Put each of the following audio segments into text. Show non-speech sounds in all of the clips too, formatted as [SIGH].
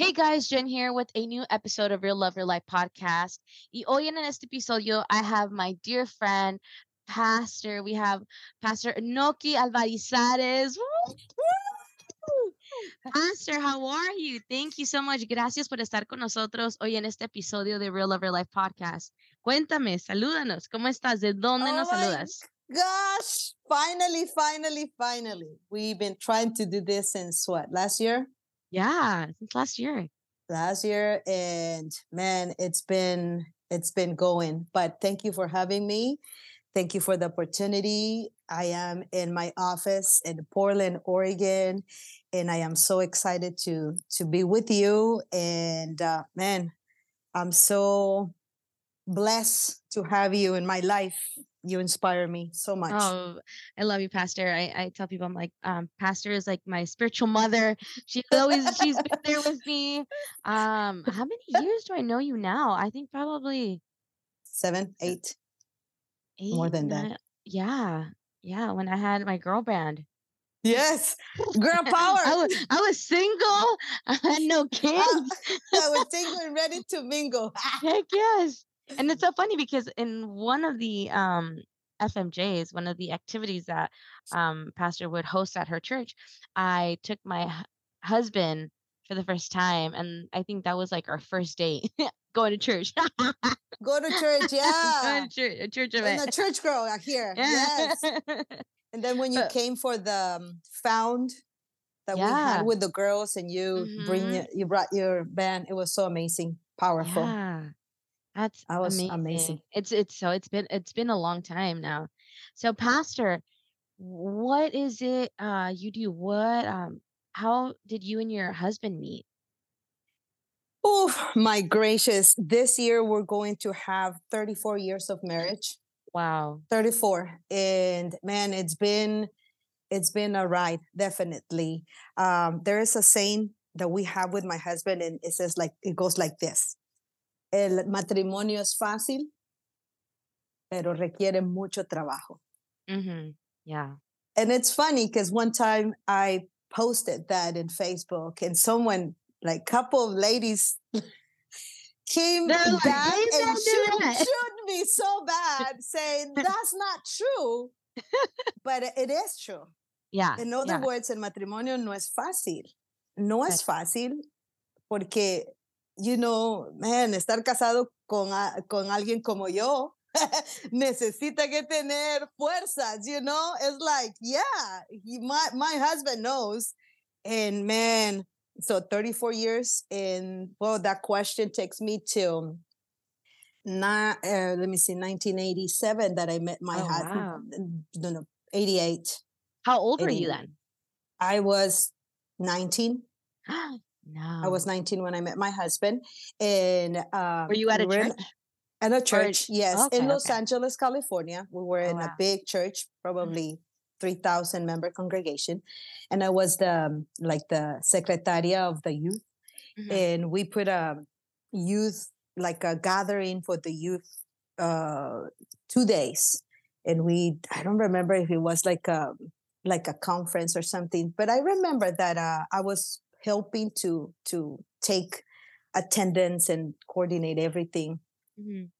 Hey guys, Jen here with a new episode of Real Love Real Life podcast. Y hoy en este episodio, I have my dear friend, Pastor. We have Pastor Nocky Alvarizares. Pastor, how are you? Thank you so much. Gracias por estar con nosotros hoy en este episodio de Real Love Real Life podcast. Cuéntame, salúdanos. ¿Cómo estás? ¿De dónde Oh nos saludas? Gosh, finally, finally, finally. We've been trying to do this since what, last year? Yeah, since last year. Last year and man, it's been it's been going. But thank you for having me. Thank you for the opportunity. I am in my office in Portland, Oregon, and I am so excited to to be with you and uh, man, I'm so blessed to have you in my life. You inspire me so much. Oh, I love you, Pastor. I, I tell people I'm like, um, Pastor is like my spiritual mother. She's always she's been there [LAUGHS] with me. Um, how many years do I know you now? I think probably Seven, eight. eight. More than that. Yeah, yeah. When I had my girl band, Yes, [LAUGHS] girl power. I was I was single. [LAUGHS] I had no kids. I was single and ready to mingle. Heck yes. And it's so funny because in one of the um FMJs, one of the activities that um Pastor would host at her church, I took my hu- husband for the first time, and I think that was like our first date [LAUGHS] going to church. [LAUGHS] Go to church, [LAUGHS] yeah. to church, a church And event. the church girl out here. Yeah. Yes. And then when you Uh, came for the um, found that we had with the girls and you bring Mhm. your, you brought your band, it was so amazing, powerful. Yeah. That's That was amazing. amazing. It's it's so it's been it's been a long time now. So Pastor, what is it uh you do? What um how did you and your husband meet? Oh my gracious. This year we're going to have 34 years of marriage. Wow. 34 and man it's been it's been a ride definitely um there is a saying that we have with my husband and it says like it goes like this el matrimonio es fácil pero requiere mucho trabajo Mm-hmm. Yeah. and it's funny because one time i posted that in facebook and someone like couple of ladies [LAUGHS] came back "Please and shoot, that." shoot me so bad saying [LAUGHS] that's not true but it- it is true Yeah. in other yeah. words el matrimonio no es fácil no es fácil porque you know man estar casado con, con alguien como yo [LAUGHS] necesita que tener fuerzas you know it's like yeah he, my, my husband knows and man so 34 years and well that question takes me to not uh, let me see 1987 that i met my Oh, wow. no no 88 How old were you then? i was 19 [GASPS] [GASPS] no. i was 19 when i met my husband and um, Were you at a we church? at a church yes okay, in los okay. angeles california we were Oh, in wow. a big church probably 3000 member congregation and i was the um, like the secretaria of the youth Mhm. and we put a youth like a gathering for the youth uh two days and we i don't remember if it was like a like a conference or something but i remember that uh, i was helping to to take attendance and coordinate everything Mhm.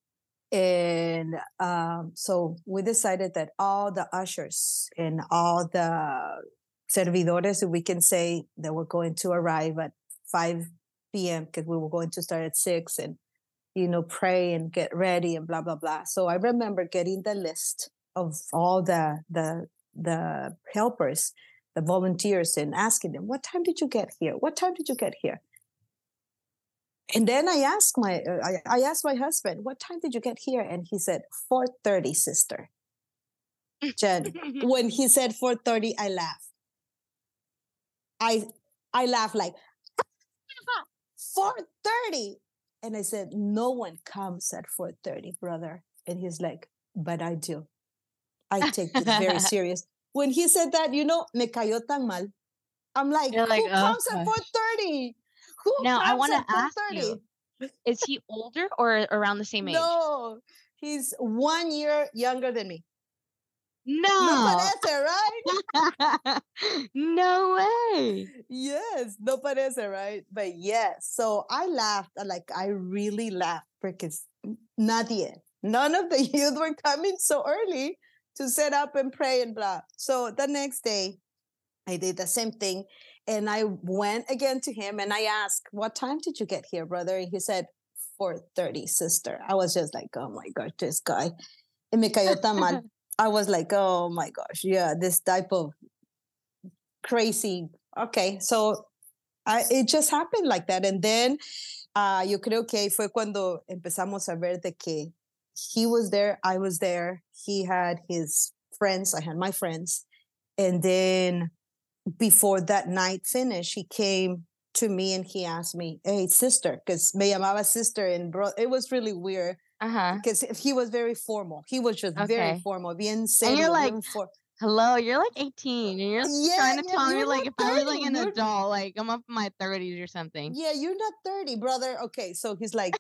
and um, so we decided that all the ushers and all the servidores, we can say, that were going to arrive at 5 p.m. because we were going to start at 6 and, you know, pray and get ready and blah, blah, blah. So I remember getting the list of all the, the, the helpers, the volunteers and asking them, what time did you get here? What time did you get here? And then I asked my uh, I, I asked my husband, "What time did you get here?" And he said, "4:30, sister." Jen, [LAUGHS] when he said 4:30, I laughed. I I laughed like 4:30, and I said, "No one comes at 4:30, brother." And he's like, "But I do. I take this very [LAUGHS] serious." When he said that, you know, me cayó tan mal. I'm like, You're like, "Who "Oh, comes at 4:30? Who Now, I comes wanna at ask 4:30?" you, Is he older or around the same age? No, he's one year younger than me. No. No parece, right? [LAUGHS] no way. Yes, no parece, right? But yes, so I laughed, like I really laughed because nadie, none of the [LAUGHS] youth were coming so early to set up and pray and blah. So the next day, I did the same thing. And I went again to him and I asked, What time did you get here, brother? And he said, 4:30, sister. I was just like, oh my gosh, this guy. Y me cayó tan mal. [LAUGHS] I was like, oh my gosh, yeah, this type of crazy. Okay, so I, it just happened like that. And then uh, yo creo que fue cuando empezamos a ver de que he was there, I was there, he had his friends, I had my friends. And then before that night finished, he came to me and he asked me, "Hey, sister," because me llamaba sister, and bro, it was really weird. Uh-huh. Because he was very formal. He was just Okay. very formal, bien serio. And you're like, for- Hello, you're like 18, and you're Yeah, trying to yeah, tell me like not if I was like an adult, like I'm up in my 30s or something. yeah, you're not 30, brother. Okay, so he's like,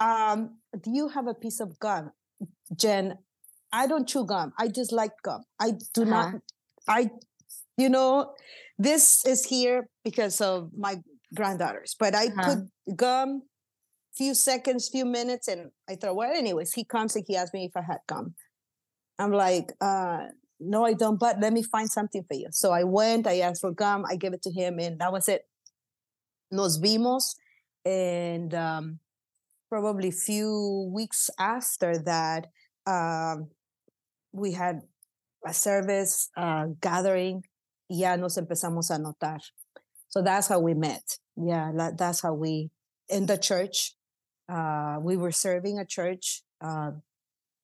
um, do you have a piece of gum? Jen, I don't chew gum. I just like gum. I do not, Uh-huh. I, you know, this is here because of my granddaughters, but I Uh-huh. put gum few seconds, few minutes, and I thought, well, anyways, he comes and he asked me if I had gum. I'm like, uh, no, I don't, but let me find something for you. So I went, I asked for gum, I gave it to him, and that was it. Nos vimos, and um, probably few weeks after that, um, we had a service uh, gathering. Ya nos empezamos a notar. So that's how we met. Yeah, that, that's how we in the church. Uh, we were serving a church, uh,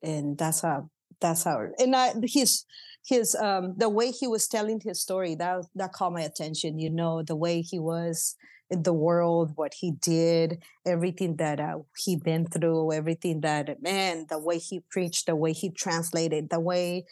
and that's how that's how. And I, his his um the way he was telling his story that that caught my attention. You know the way he was in the world, what he did, everything that uh, he been through, everything that man, the way he preached, the way he translated, the way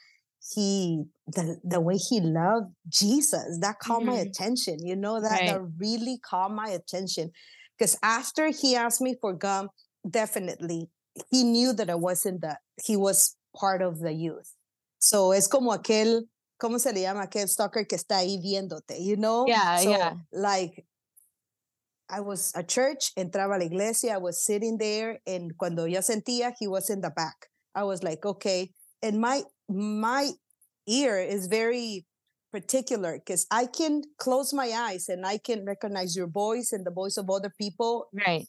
he the the way he loved Jesus that caught my Mhm. attention. You know that Right. that really caught my attention because after he asked me for gum, definitely he knew that I wasn't that he was part of the youth. So es como aquel, ¿cómo se le llama? Aquel stalker que está ahí viéndote, you know? Yeah, so, yeah. Like I was at church, entraba a la iglesia, I was sitting there, and cuando yo sentía, he was in the back. I was like, okay. And my my ear is very particular because I can close my eyes and I can recognize your voice and the voice of other people, Right.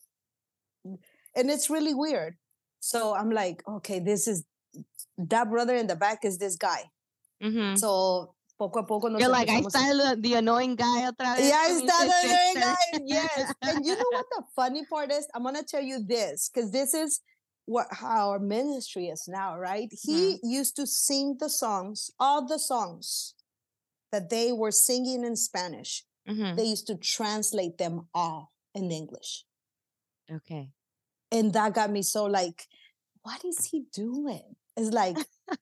and it's really weird. So I'm like, okay, this is that brother in the back is this guy. hmm So poco a poco You're like, I está el, the annoying guy otra vez. Yeah, I con mi started doing sister." that. Yes. And you know what [LAUGHS] the funny part is? I'm gonna tell you this, because this is what how our ministry is now, right? He used to sing the songs, all the songs that they were singing in Spanish. Mhm. They used to translate them all in English. Okay. And that got me so like, what is he doing? It's like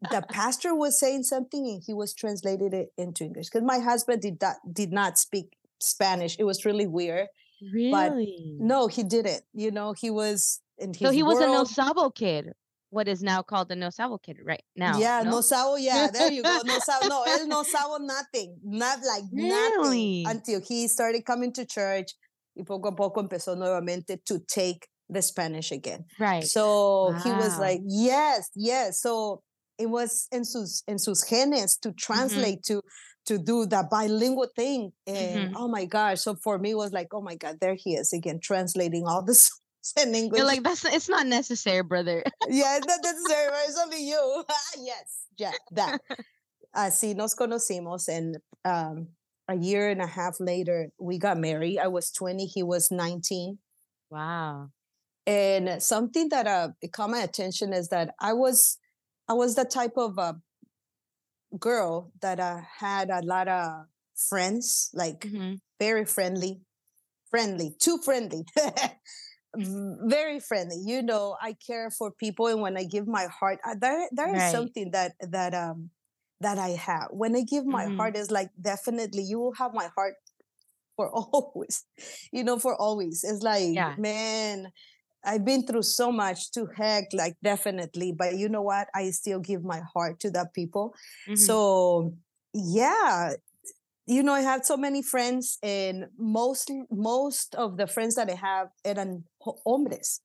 the [LAUGHS] pastor was saying something and he was translated it into English. Because my husband did not did not speak Spanish. It was really weird. Really? No, he didn't. You know, he was in his so he was a No world. Sabo kid, what is now called the No Sabo kid right now. yeah, no, no? sabo. Yeah, there you go. No sabo. No, él no sabo [LAUGHS] nothing. Not like Really? nothing until he started coming to church. Y poco a poco empezó nuevamente to take the Spanish again. Right. So he was like, yes, yes. So it was in sus in sus genes Mm-hmm. to translate to to do that bilingual thing. And Mhm. oh my gosh. So for me it was like, oh my God, there he is again, translating all the [LAUGHS] songs in English. You're like, that's it's not necessary, brother. [LAUGHS] yeah, it's not necessary, right? It's only you. [LAUGHS] yes, yeah, that. Así nos conocimos and um a year and a half later we got married. I was 20, he was 19. wow. And something that uh it caught my attention is that i was i was the type of uh, girl that uh, had a lot of friends like Mhm. very friendly friendly too friendly [LAUGHS] very friendly you know i care for people and when i give my heart uh, there there is Right. something that that um that i have when i give my Mhm. heart is like definitely you will have my heart for [LAUGHS] always you know for always it's like Yeah. man I've been through so much to heck, like definitely. But you know what? I still give my heart to that people. Mm-hmm. So yeah, you know, I had so many friends, and most most of the friends that I have eran hombres.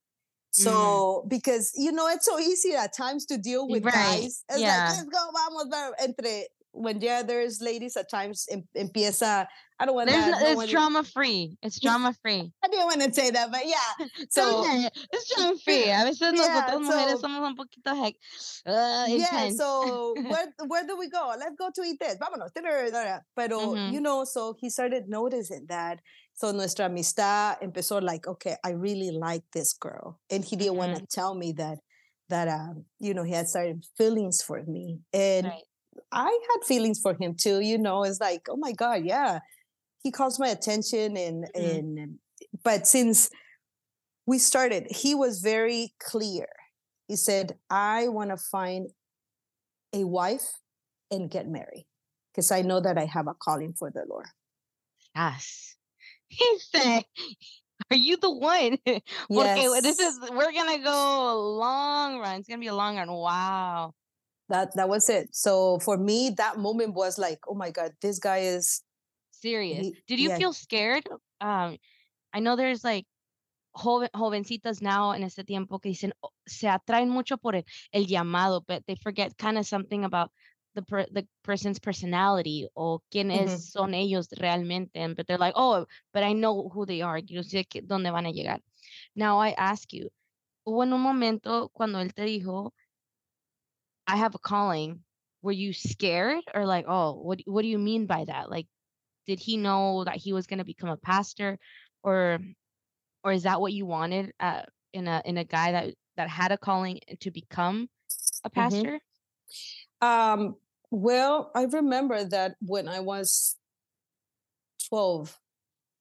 So mm. because you know it's so easy at times to deal with right. guys. It's yeah. like let's go, vamos, entre when yeah, there's ladies at times in, in empieza. I don't want that. No it's drama free. It's [LAUGHS] drama free. I didn't want to say that, but yeah. [LAUGHS] So it's drama free. A veces yeah, nosotros so, mujeres somos un poquito heck. Uh, yeah. So [LAUGHS] where where do we go? Let's go to eat this. Vámonos. Pero mm-hmm. you know, so he started noticing that. So nuestra amistad empezó like, okay, I really like this girl, and he didn't mm-hmm. want to tell me that that um, you know he had started feelings for me, and. Right I had feelings for him too. You know, it's like, oh my God, yeah, he calls my attention, and mm-hmm. and but since we started, he was very clear. He said, I want to find a wife and get married because I know that I have a calling for the Lord. Yes. He said, Are you the one? [LAUGHS] yes. Okay, this is we're gonna go long run. It's gonna be a long run. Wow that that was it. So for me that moment was like oh my god this guy is serious. he, did you yeah. feel scared? Um i know there's like joven, jovencitas now en este tiempo que dicen oh, se atraen mucho por el, el llamado but they forget kind of something about the per, the person's personality or quiénes mm-hmm. son ellos realmente and, but they're like oh but i know who they are. Yo sé que, dónde van a llegar. Now i ask you hubo en un momento cuando él te dijo I have a calling. Were you scared or like, oh, what what do you mean by that? Like, did he know that he was going to become a pastor, or or is that what you wanted uh, in a in a guy that that had a calling to become a mm-hmm. pastor? Mm-hmm. Um. Well, I remember that when I was 12,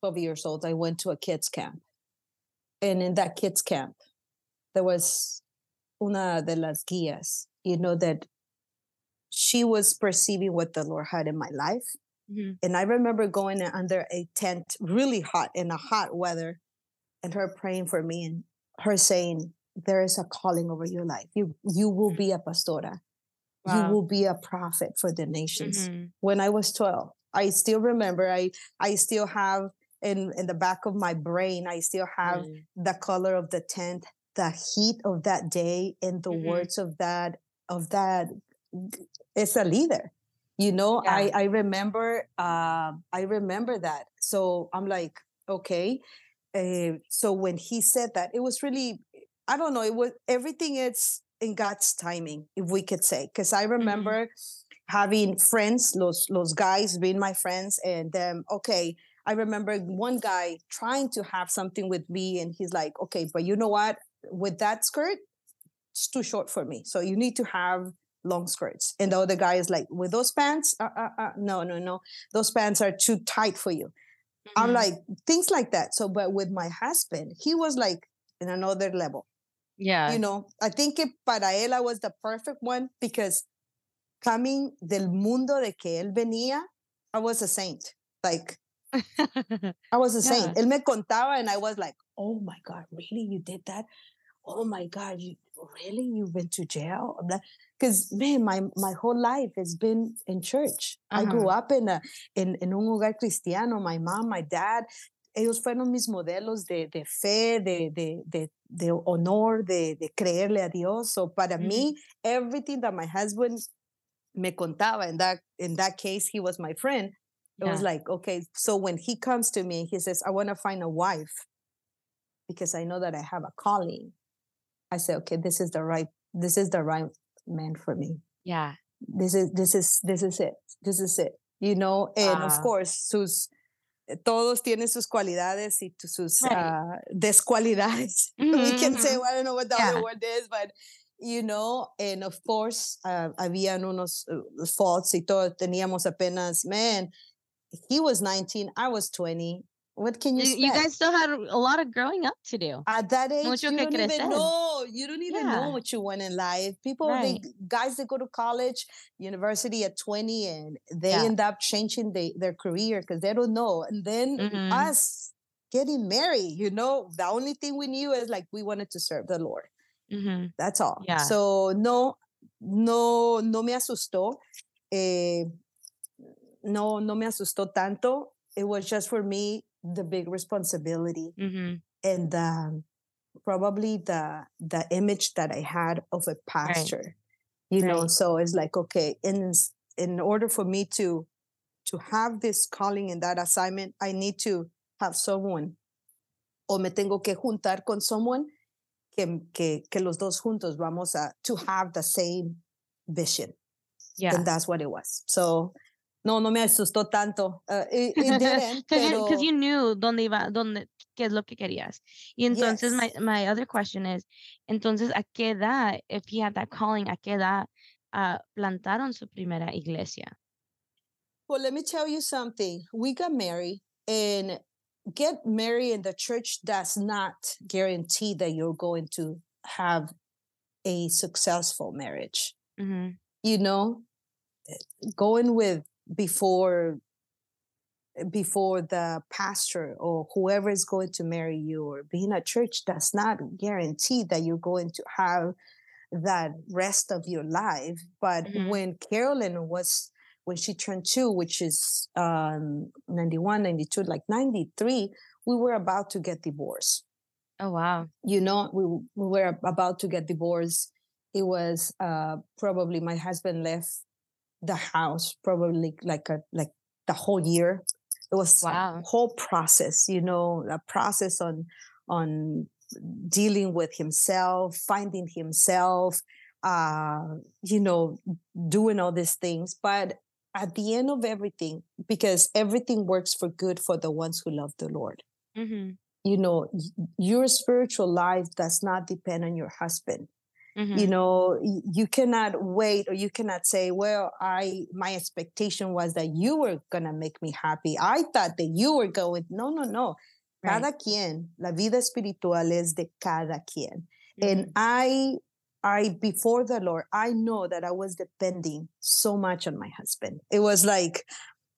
12 years old, I went to a kids camp, and in that kids camp, there was una de las guías you know, that she was perceiving what the Lord had in my life. Mm-hmm. And I remember going under a tent, really hot in a hot weather, and her praying for me and her saying, There is a calling over your life. You you will be a pastora. Wow. You will be a prophet for the nations. Mm-hmm. When I was 12, I still remember, I I still have in, in the back of my brain, I still have mm. the color of the tent, the heat of that day, and the mm-hmm. words of that of that as a leader you know yeah. i i remember uh, i remember that so i'm like okay uh, so when he said that it was really i don't know it was everything is in god's timing if we could say because i mm-hmm. remember mm-hmm. having friends los los guys being my friends and then okay i remember one guy trying to have something with me and he's like okay but you know what with that skirt it's too short for me. So you need to have long skirts. And the other guy is like, with those pants, uh, uh, uh, no, no, no, those pants are too tight for you. Mm-hmm. I'm like, things like that. So, but with my husband, he was like in another level. Yeah. You know, I think it, para él, I was the perfect one because coming del mundo de que él venía, I was a saint. Like, [LAUGHS] I was a yeah. saint. Él me contaba and I was like, oh my God, really? You did that? Oh my God, you, really you went to jail because man my my whole life has been in church uh-huh. i grew up in a in, in un hogar cristiano my mom my dad ellos fueron mis modelos de, de fe, de, de, de, de honor, de, de creerle a Dios. So para mm-hmm. me, everything that my husband me contaba, in that, in that case, he was my friend. It yeah. was like, okay, so when he comes to me, he says, I want to find a wife because I know that I have a calling. I say, okay, this is the right, this is the right man for me. Yeah. This is, this is, this is it. This is it. You know, and of course, sus, todos tienen sus cualidades y sus right. uh, descualidades. Mm-hmm. [LAUGHS] we can say, well, I don't know what the yeah. other word is, but you know, and of course, uh, habían unos uh, faults y todo. Teníamos apenas, man, he was 19, I was 20 what can you, you, you guys still had a lot of growing up to do at that age Mucho you don't even know you don't even yeah. know what you want in life people right. they guys that go to college university at 20 and they yeah. end up changing they, their career because they don't know and then mm-hmm. us getting married. You know, the only thing we knew is like we wanted to serve the Lord. Mm-hmm. That's all. Yeah. So no, no, no me asustó. Eh, no, no me asustó tanto. It was just for me the big responsibility Mm-hmm. and um, probably the the image that I had of a pastor. You know, so it's like okay, in in order for me to to have this calling and that assignment, I need to have someone o me tengo que juntar con someone que, que, que los dos juntos vamos a to have the same vision. Yeah. And that's what it was. So, no, no me asustó tanto. [LAUGHS] Uh, it Because you, you knew dónde iba, dónde, qué es lo que querías. Y entonces my, Yes. my other question is, entonces, ¿a qué edad, if he had that calling, a qué edad ah, plantaron su primera iglesia? Well, let me tell you something. We got married, and get married in the church does not guarantee that you're going to have a successful marriage. Mm-hmm. You know, eh, going with before before the pastor or whoever is going to marry you or being a church does not guarantee that you're going to have that rest of your life but Mhm. when carolyn was when she turned two which is um 91 92 like 93 we were about to get divorced Oh, wow. you know we, we were about to get divorced it was uh probably my husband left the house probably like a like the whole year it was Wow. a whole process you know a process on on dealing with himself finding himself uh you know doing all these things but at the end of everything because everything works for good for the ones who love the lord Mm-hmm. you know your spiritual life does not depend on your husband Mm-hmm. you know you cannot wait or you cannot say well i my expectation was that you were gonna make me happy i thought that you were going no no no right. cada quien la vida espiritual es de cada quien Mhm. and i i before the lord i know that i was depending so much on my husband it was like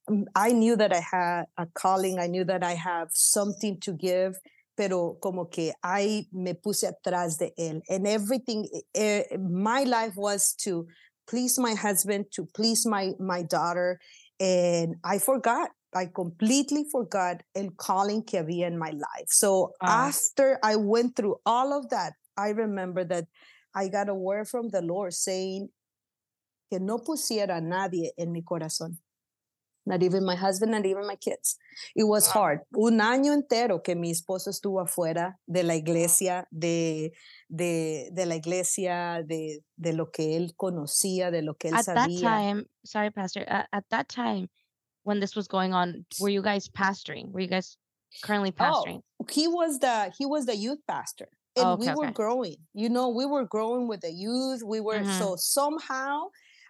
mm, i knew that i had a calling i knew that i have something to give pero como que i me puse atrás de él and everything eh, eh, my life was to please my husband to please my my daughter and i forgot I completely forgot el calling que había in my life. So Wow. after I went through all of that, I remember that I got a word from the Lord saying que no pusiera a nadie en mi corazón. Not even my husband, not even my kids. It was hard. Un año entero que mi esposo estuvo afuera de la iglesia, de, de, de la iglesia, de, de lo que él conocía, de lo que él At that time, sorry, Pastor, at, at that time when this was going on, were you guys pastoring? Were you guys currently Oh, pastoring? he was the he was the youth pastor and Oh, we were okay. growing you know we were growing with the youth we were Mhm. so somehow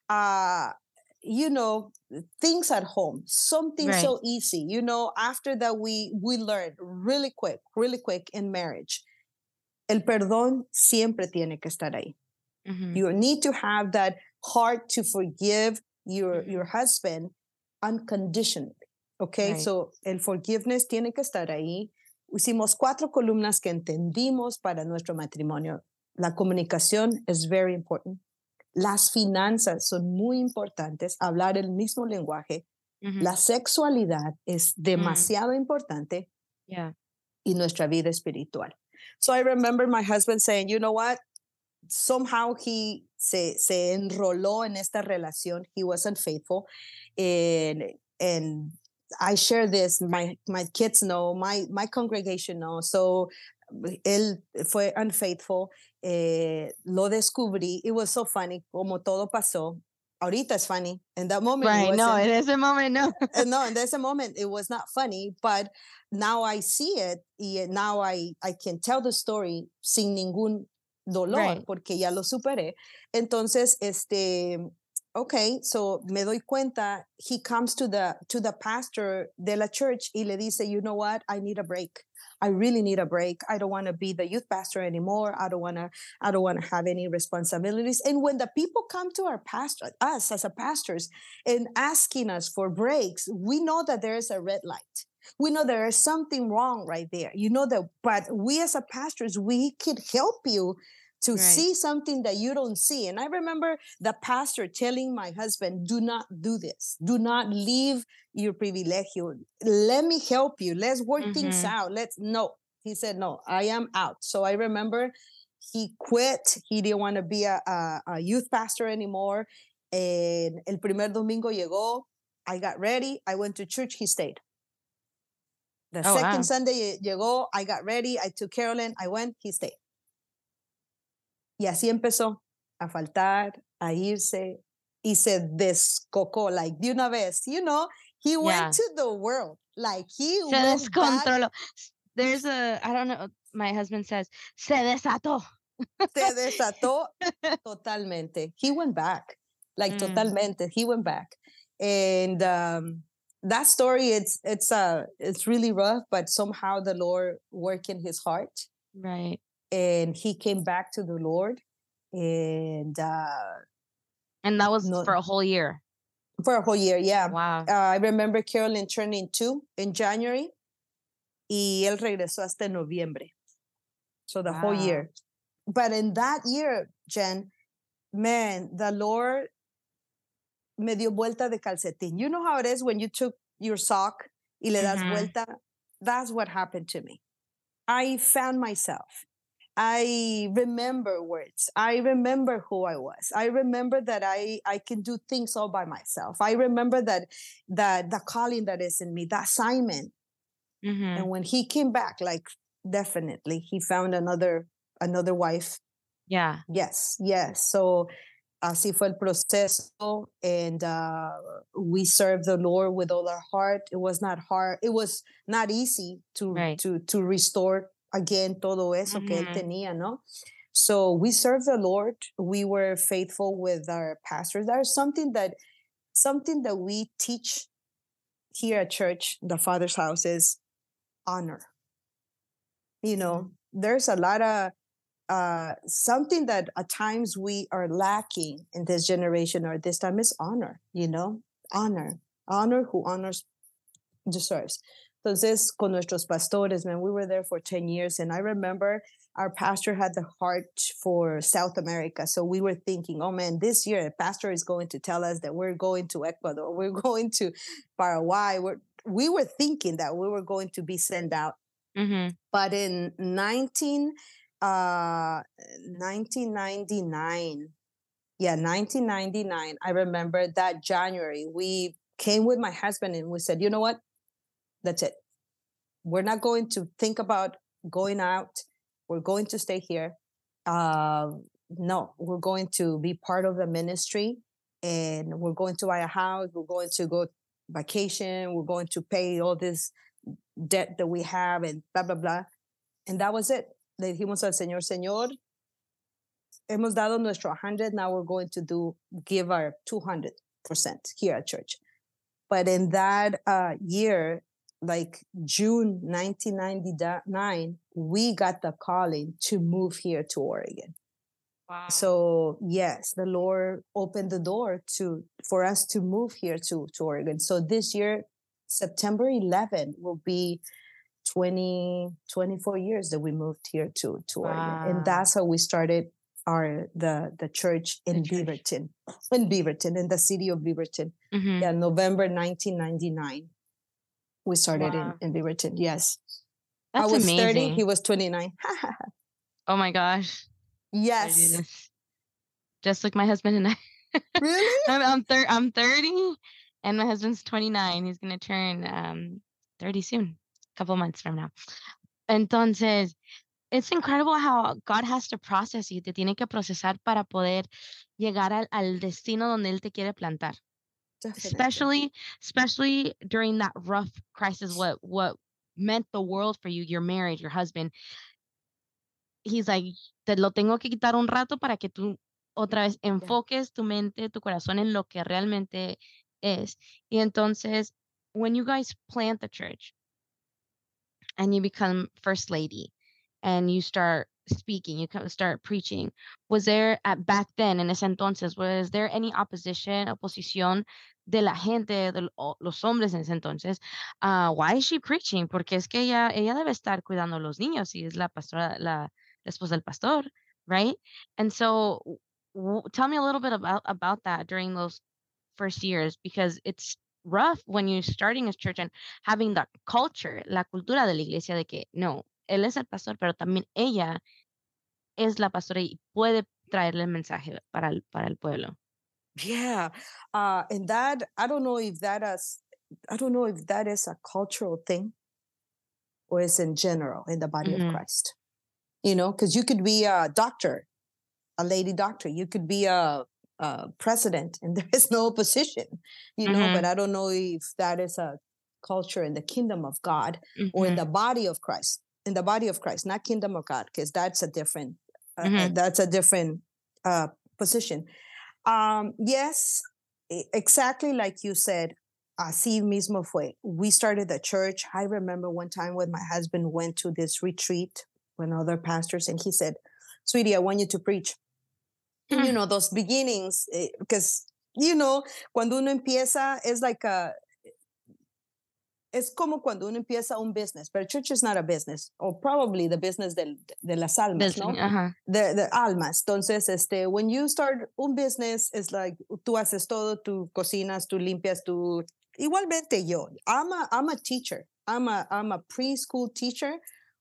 uh you know things at home something Right. so easy you know after that we we learned really quick really quick in marriage el perdón siempre tiene que estar ahí Mhm. you need to have that heart to forgive your Mhm. your husband unconditionally okay Right. so el forgiveness tiene que estar ahí hicimos cuatro columnas que entendimos para nuestro matrimonio la comunicación is very important las finanzas son muy importantes hablar el mismo lenguaje la sexualidad es demasiado importante Yeah. y nuestra vida espiritual. So I remember my husband saying, you know what? Somehow he se, se enroló en esta relación. He wasn't faithful. And, and I share this, my, my kids know, my, my congregation knows. So él fue unfaithful. Eh, lo descubrí. It was so funny como todo pasó. Ahorita es funny. In that moment, Right. No, in ese moment, no. Uh, [LAUGHS] no, in ese moment it was not funny, but now I see it y eh, now I, I can tell the story sin ningún dolor Right. porque ya lo superé. Entonces, este, okay, so me doy cuenta, he comes to the, to the pastor de la church y le dice, you know what, I need a break. I really need a break. I don't want to be the youth pastor anymore. I don't want to I don't want to have any responsibilities. And when the people come to our pastor, us as a pastors, and asking us for breaks, we know that there is a red light. we know there is something wrong right there you know that but we as a pastors we could help you to right. see something that you don't see and i remember the pastor telling my husband do not do this do not leave your privilegio let me help you let's work mm-hmm. things out let's no he said no i am out so i remember he quit he didn't want to be a, a, a youth pastor anymore and el primer domingo llegó I got ready. I went to church. He stayed. The oh, second wow. Sunday llegó. I got ready. I took Carolyn. I went. He stayed. Y así empezó a faltar, a irse, y se descocó, like de una vez, you know, he yeah. went to the world, like he se descontroló. There's a, I don't know, my husband says, se desató. Se [LAUGHS] desató totalmente. He went back, like mm. totalmente. He went back and um, that story it's it's uh it's really rough but somehow the lord worked in his heart right and he came back to the lord and uh and that was no, for a whole year for a whole year yeah wow uh, i remember carolyn turning two in january y él regresó hasta noviembre so the wow. whole year but in that year jen man the lord me dio vuelta de calcetín. You know how it is when you took your sock y le das mm-hmm. vuelta? That's what happened to me. I found myself. I remember words. I remember who I was. I remember that I I can do things all by myself. I remember that that the calling that is in me, the assignment. Mm-hmm. And when he came back, like definitely he found another another wife. Yeah. Yes. Yes. So así fue el proceso and uh, we served the lord with all our heart it was not hard it was not easy to right. to to restore again todo eso mm-hmm. que él tenía no so we served the lord we were faithful with our pastors there's something that something that we teach here at church the father's house is honor you know mm-hmm. there's a lot of uh, something that at times we are lacking in this generation or this time is honor, you know, honor, honor who honors deserves. Entonces, con nuestros pastores, man, we were there for 10 years. And I remember our pastor had the heart for South America. So we were thinking, oh man, this year the pastor is going to tell us that we're going to Ecuador, we're [LAUGHS] going to Paraguay. We're, we were thinking that we were going to be sent out. Mm-hmm. But in 19, uh 1999 yeah 1999 i remember that january we came with my husband and we said you know what that's it. We're not going to think about going out. We're going to stay here. Uh, no we're going to be part of the ministry and we're going to buy a house. We're going to go vacation. We're going to pay all this debt that we have and blah blah blah. And that was it. Le dijimos al Señor, Señor, hemos dado nuestro 100, now we're going to do, give our 200% here at church. But in that uh, year, like June 1999, we got the calling to move here to Oregon. Wow. So yes, the Lord opened the door to for us to move here to to Oregon. So this year, September 11 will be 20 24 years that we moved here to to wow. Oregon and that's how we started our the the church in the Beaverton church. in Beaverton in the city of Beaverton mm-hmm. yeah November 1999 we started wow. in in Beaverton yes. That's I was amazing. 30 he was 29 [LAUGHS] oh my gosh. Yes. just like my husband and I. [LAUGHS] Really? I'm I'm, thir- I'm 30 and my husband's 29 he's gonna turn um 30 soon a couple months from now. Entonces, it's incredible how God has to process you, te tiene que procesar para poder llegar al, al destino donde Él te quiere plantar. Definitely. Especially, especially during that rough crisis, what what meant the world for you, your marriage, your husband. He's like, te lo tengo que quitar un rato para que tú otra vez enfoques tu mente, tu corazón en lo que realmente es. Y entonces, when you guys plant the church, and you become first lady and you start speaking, you start preaching. Was there at back then in ese entonces, was there any opposition, oposición de la gente, de los hombres en ese entonces, uh, why is she preaching? Porque es que ella, ella debe estar cuidando a los niños y es la pastora, la, la esposa del pastor, right? And so, tell me a little bit about about that during those first years because it's rough when you're starting a church and having that culture, la cultura de la iglesia de que no, él es el pastor, pero también ella es la pastora y puede traerle el mensaje para el, para el pueblo. Yeah. Uh, and that, I don't know if that is, I don't know if that is a cultural thing or is in general in the body mm-hmm. of Christ. You know, because you could be a doctor, a lady doctor, you could be a, a president, and [LAUGHS] there is no opposition, you mm-hmm. know, but I don't know if that is a culture in the kingdom of God mm-hmm. or in mm-hmm. the body of Christ, in the body of Christ, not kingdom of God, because that's a different, uh, uh mm-hmm. that's a different uh, position. Um, yes, exactly like you said, así mismo fue. We started the church. I remember one time when my husband went to this retreat with other pastors, and he said, Sweetie, I want you to preach. And, you mm. know, those beginnings, because, eh, you know, cuando uno empieza, es like a, es como cuando uno empieza un business, but church is not a business, or probably the business del, de las almas, Business, ¿no? Uh-huh. De, de, almas. Entonces, este, when you start un business, it's like tú haces todo, tú cocinas, tú limpias, tú. Igualmente yo. I'm a, I'm a teacher. I'm a, I'm a preschool teacher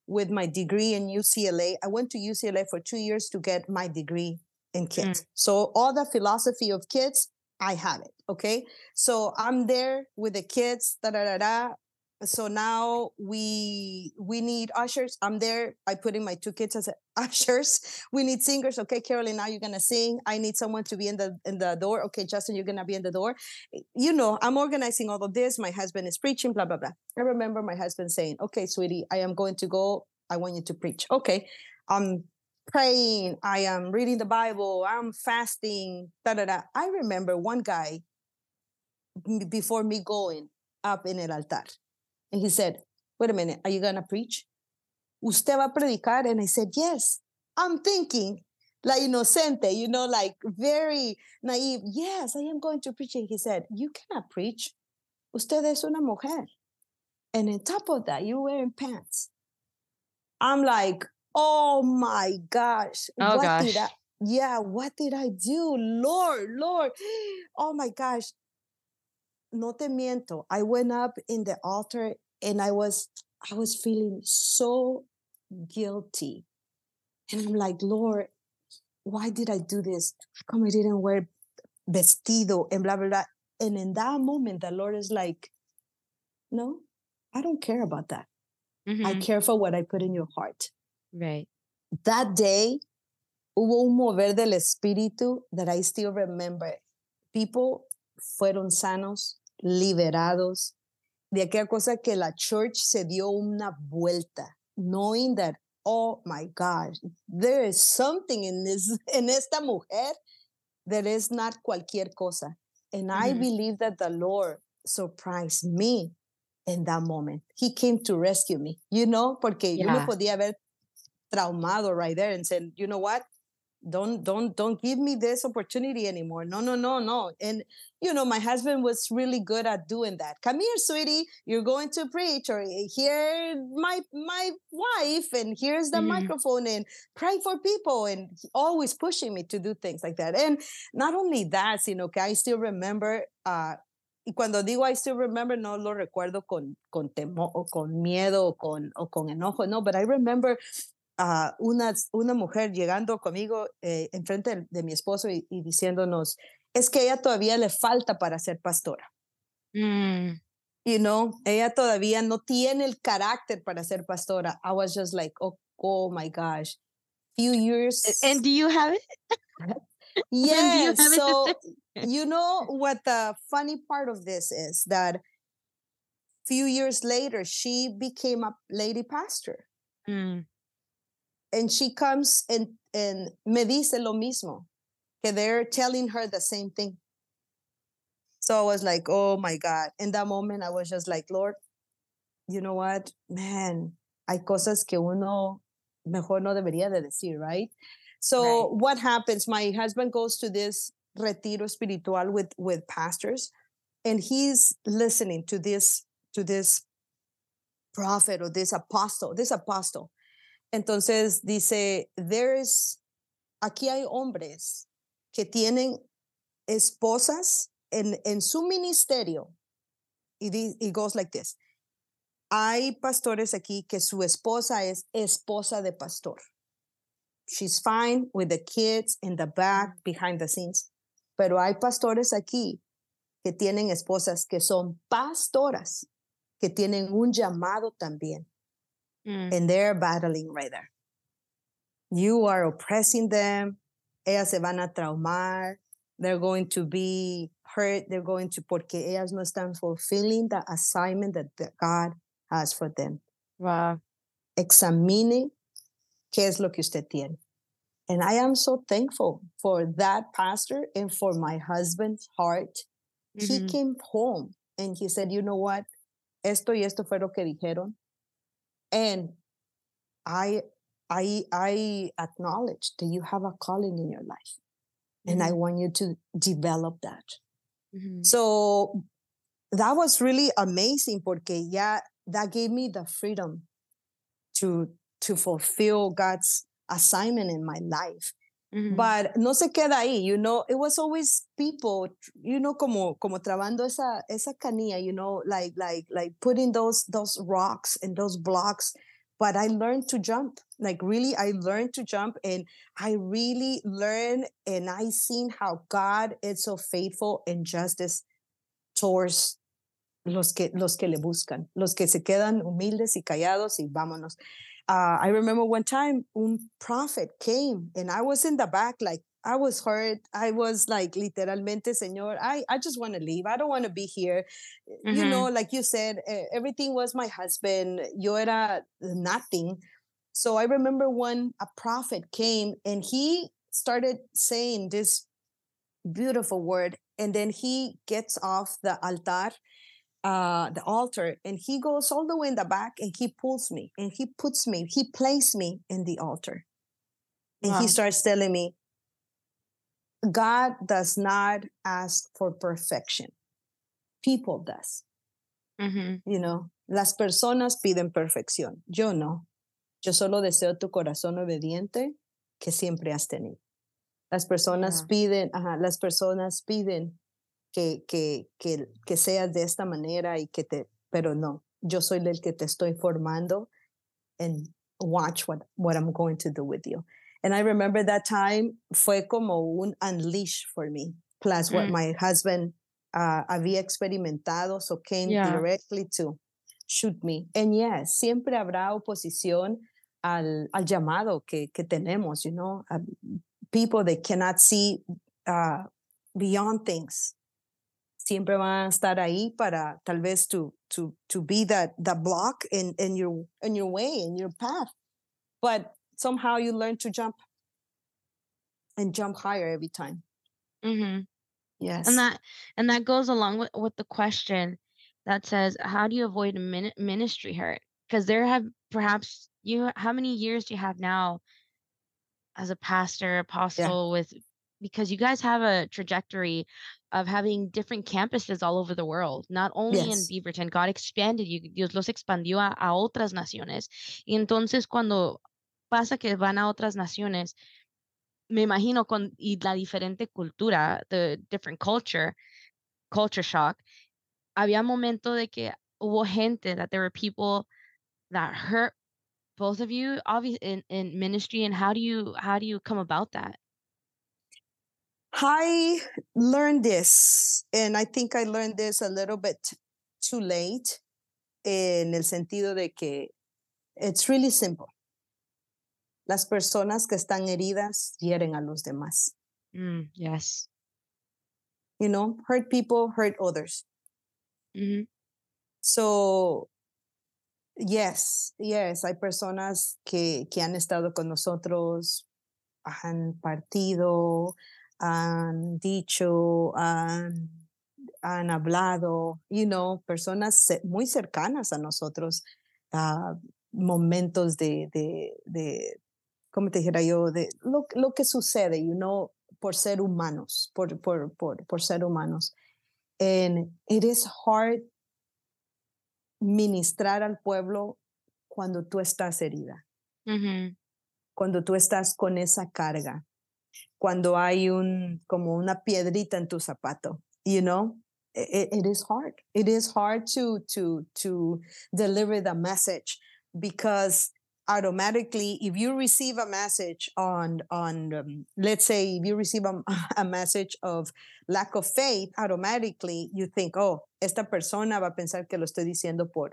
with my degree in UCLA. I went to UCLA for two years to get my degree in kids. Mm. So all the philosophy of kids, I have it. Okay. So I'm there with the kids, da da da da so now we we need ushers. I'm there. I put in my two kids as [LAUGHS] ushers. We need singers. Okay carolyn now you're gonna sing. I need someone to be in the in the door. Okay justin you're gonna be in the door. You know i'm organizing all of this. My husband is preaching blah blah blah. I remember my husband saying okay sweetie i am going to go. I want you to preach. Okay i'm praying. I am reading the bible. I'm fasting da da da. I remember one guy before me going up in el altar and he said, Wait a minute, are you going to preach? ¿Usted va a predicar? And I said, Yes. I'm thinking, like inocente, you know, like very naive. Yes, I am going to preach. And he said, You cannot preach. Usted es una mujer. And on top of that, you're wearing pants. I'm like, Oh my gosh. Oh, what gosh. Did I, yeah, what did I do? Lord, Lord. [GASPS] Oh my gosh no te miento, I went up in the altar and I was I was feeling so guilty. And I'm like, Lord, why did I do this? Come I didn't wear vestido and blah blah blah. And in that moment, the Lord is like, No, I don't care about that. Mm-hmm. I care for what I put in your heart. Right. That day, hubo un mover del espíritu that I still remember. People fueron sanos, liberados, de aquella cosa que la church se dio una vuelta, knowing that, oh my gosh, there is something in this, [LAUGHS] en esta mujer that is not cualquier cosa. And mm-hmm. I believe that the Lord surprised me in that moment. He came to rescue me, you know, porque yeah. yo me podía haber traumado right there and said, you know what? Don't don't don't give me this opportunity anymore. No no no no. And you know my husband was really good at doing that. Come here sweetie. You're going to preach or here my my wife and here's the mm-hmm. microphone and pray for people. And always pushing me to do things like that. And not only that sino que i still remember uh y cuando digo I still remember, no lo recuerdo con, con temor o con miedo o con, o con enojo, no, but I remember a una, una mujer llegando conmigo eh, enfrente de, de, mi esposo y, y, diciéndonos, es que ella todavía le falta para ser pastora. Mm. You know, ella todavía no tiene el carácter para ser pastora. I was just like, oh, oh my gosh. Few years. And do you have it? [LAUGHS] [LAUGHS] yes. You so, [LAUGHS] you know what the funny part of this is that few years later, she became a lady pastor. Mm and she comes and and me dice lo mismo que they're telling her the same thing. So i was like oh my god. In that moment i was just like lord you know what? Man hay cosas que uno mejor no debería de decir right? So right. what happens? My husband goes to this retiro espiritual with with pastors and he's listening to this to this prophet or this apostle, this apostle. Entonces dice, there's aquí hay hombres que tienen esposas en, en su ministerio. Y goes like this. Hay pastores aquí que su esposa es esposa de pastor. She's fine with the kids in the back, behind the scenes. Pero hay pastores aquí que tienen esposas que son pastoras, que tienen un llamado también. Mm. And they're battling right there. You are oppressing them. Ellas se van a traumar. They're going to be hurt. They're going to, porque ellas no están fulfilling the assignment that God has for them. Wow. Examine qué es lo que usted tiene. And I am so thankful for that pastor and for my husband's heart. Mm-hmm. He came home and he said, You know what? Esto y esto fue lo que dijeron. And I I I acknowledge that you have a calling in your life. Mm-hmm. And I mm-hmm. want you to develop that. Mm-hmm. So that was really amazing porque yeah that gave me the freedom to to fulfill God's assignment in my life. Mm-hmm. But no se queda ahí, you know, it was always people, you know, como, como trabando esa, esa canilla, you know, like, like, like putting those, those rocks and those blocks. But I learned to jump, like really, I learned to jump and I really learned and I seen how God is so faithful and justice towards los que, los que le buscan, los que se quedan humildes y callados y vámonos. Uh, I remember one time, un prophet came and I was in the back, like I was hurt. I was like, literalmente, Señor, I, I just want to leave. I don't want to be here. Mm-hmm. You know, like you said, everything was my husband. Yo era nothing. So I remember when a prophet came and he started saying this beautiful word. And then he gets off the altar uh, the altar and he goes all the way in the back and he pulls me and he puts me, he placed me in the altar. And wow. he starts telling me, God does not ask for perfection. People does. Mm-hmm. You know, las personas piden perfección. Yo no. Yo solo deseo tu corazón obediente que siempre has tenido. Las personas yeah. piden, ajá, las personas piden que, que, que, que seas de esta manera y que te, pero no, yo soy el que te estoy formando and watch what, what I'm going to do with you. And I remember that time fue como un unleash for me, plus what mm. my husband uh, había experimentado, so came yeah. directly to shoot me. And yes, siempre habrá oposición al, al llamado que, que tenemos, you know, uh, people that cannot see uh, beyond things siempre van a estar ahí para tal vez to to to be that that block in in your in your way in your path. But somehow you learn to jump. And jump higher every time. Mm-hmm. yes. and that and that goes along with, with the question that says how do you avoid min- ministry hurt? Because there have perhaps you how many years do you have now as a pastor apostle yeah. with because you guys have a trajectory of having different campuses all over the world, not only yes. in Beaverton. God expanded you, Dios los expandió a, a otras naciones. Y entonces cuando pasa que van a otras naciones, me imagino con y la diferente cultura, the different culture, culture shock, había momento de que hubo gente that there were people that hurt both of you obviously in, in ministry and how do you how do you come about that I learned this, and I think I learned this a little bit too late, en el sentido de que it's really simple. Las personas que están heridas hieren a los demás. Mm, yes. You know, hurt people hurt others. Mm-hmm. So, yes, yes, hay personas que, que han estado con nosotros, han partido, han dicho, han, han hablado, you know, personas muy cercanas a nosotros, uh, momentos de, de, de, ¿cómo te dijera yo? De lo, lo que sucede, you know, por ser humanos, por, por, por, por ser humanos. And it is hard ministrar al pueblo cuando tú estás herida, cuando tú estás con esa carga, cuando hay un como una piedrita en tu zapato, you know? It, it is hard. It is hard to to to deliver the message because automatically if you receive a message on on um, let's say if you receive a, [LAUGHS] a message of lack of faith automatically you think oh esta persona va a pensar que lo estoy diciendo por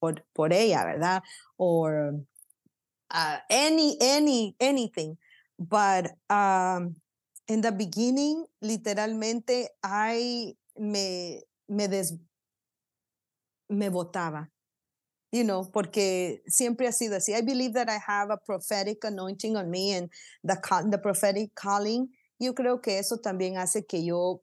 por, por ella verdad or uh, any any anything but um in the beginning literalmente i me me des me botaba you know, porque siempre ha sido así. I believe that I have a prophetic anointing on me and the, the prophetic calling. Yo creo que eso también hace que yo,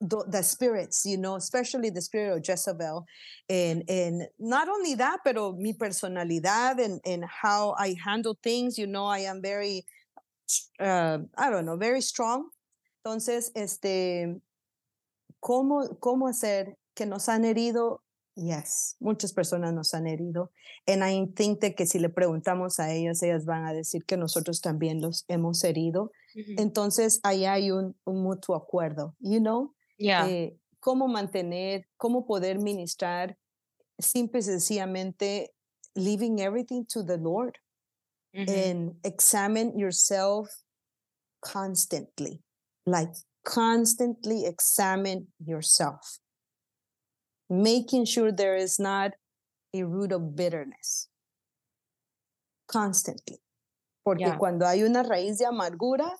the spirits, you know, especially the spirit of Jezebel, and, and not only that, pero mi personalidad and, and how I handle things, you know, I am very, uh, I don't know, very strong. Entonces, este, ¿cómo, cómo hacer que nos han herido Yes, muchas personas nos han herido. And I think que si le preguntamos a ellas, ellas van a decir que nosotros también los hemos herido. Entonces, ahí hay un, un mutuo acuerdo, you know? Yeah. Eh, cómo mantener, cómo poder ministrar, simple y sencillamente leaving everything to the Lord and examine yourself constantly, like constantly examine yourself, making sure there is not a root of bitterness constantly. Porque Yeah. cuando hay una raíz de amargura,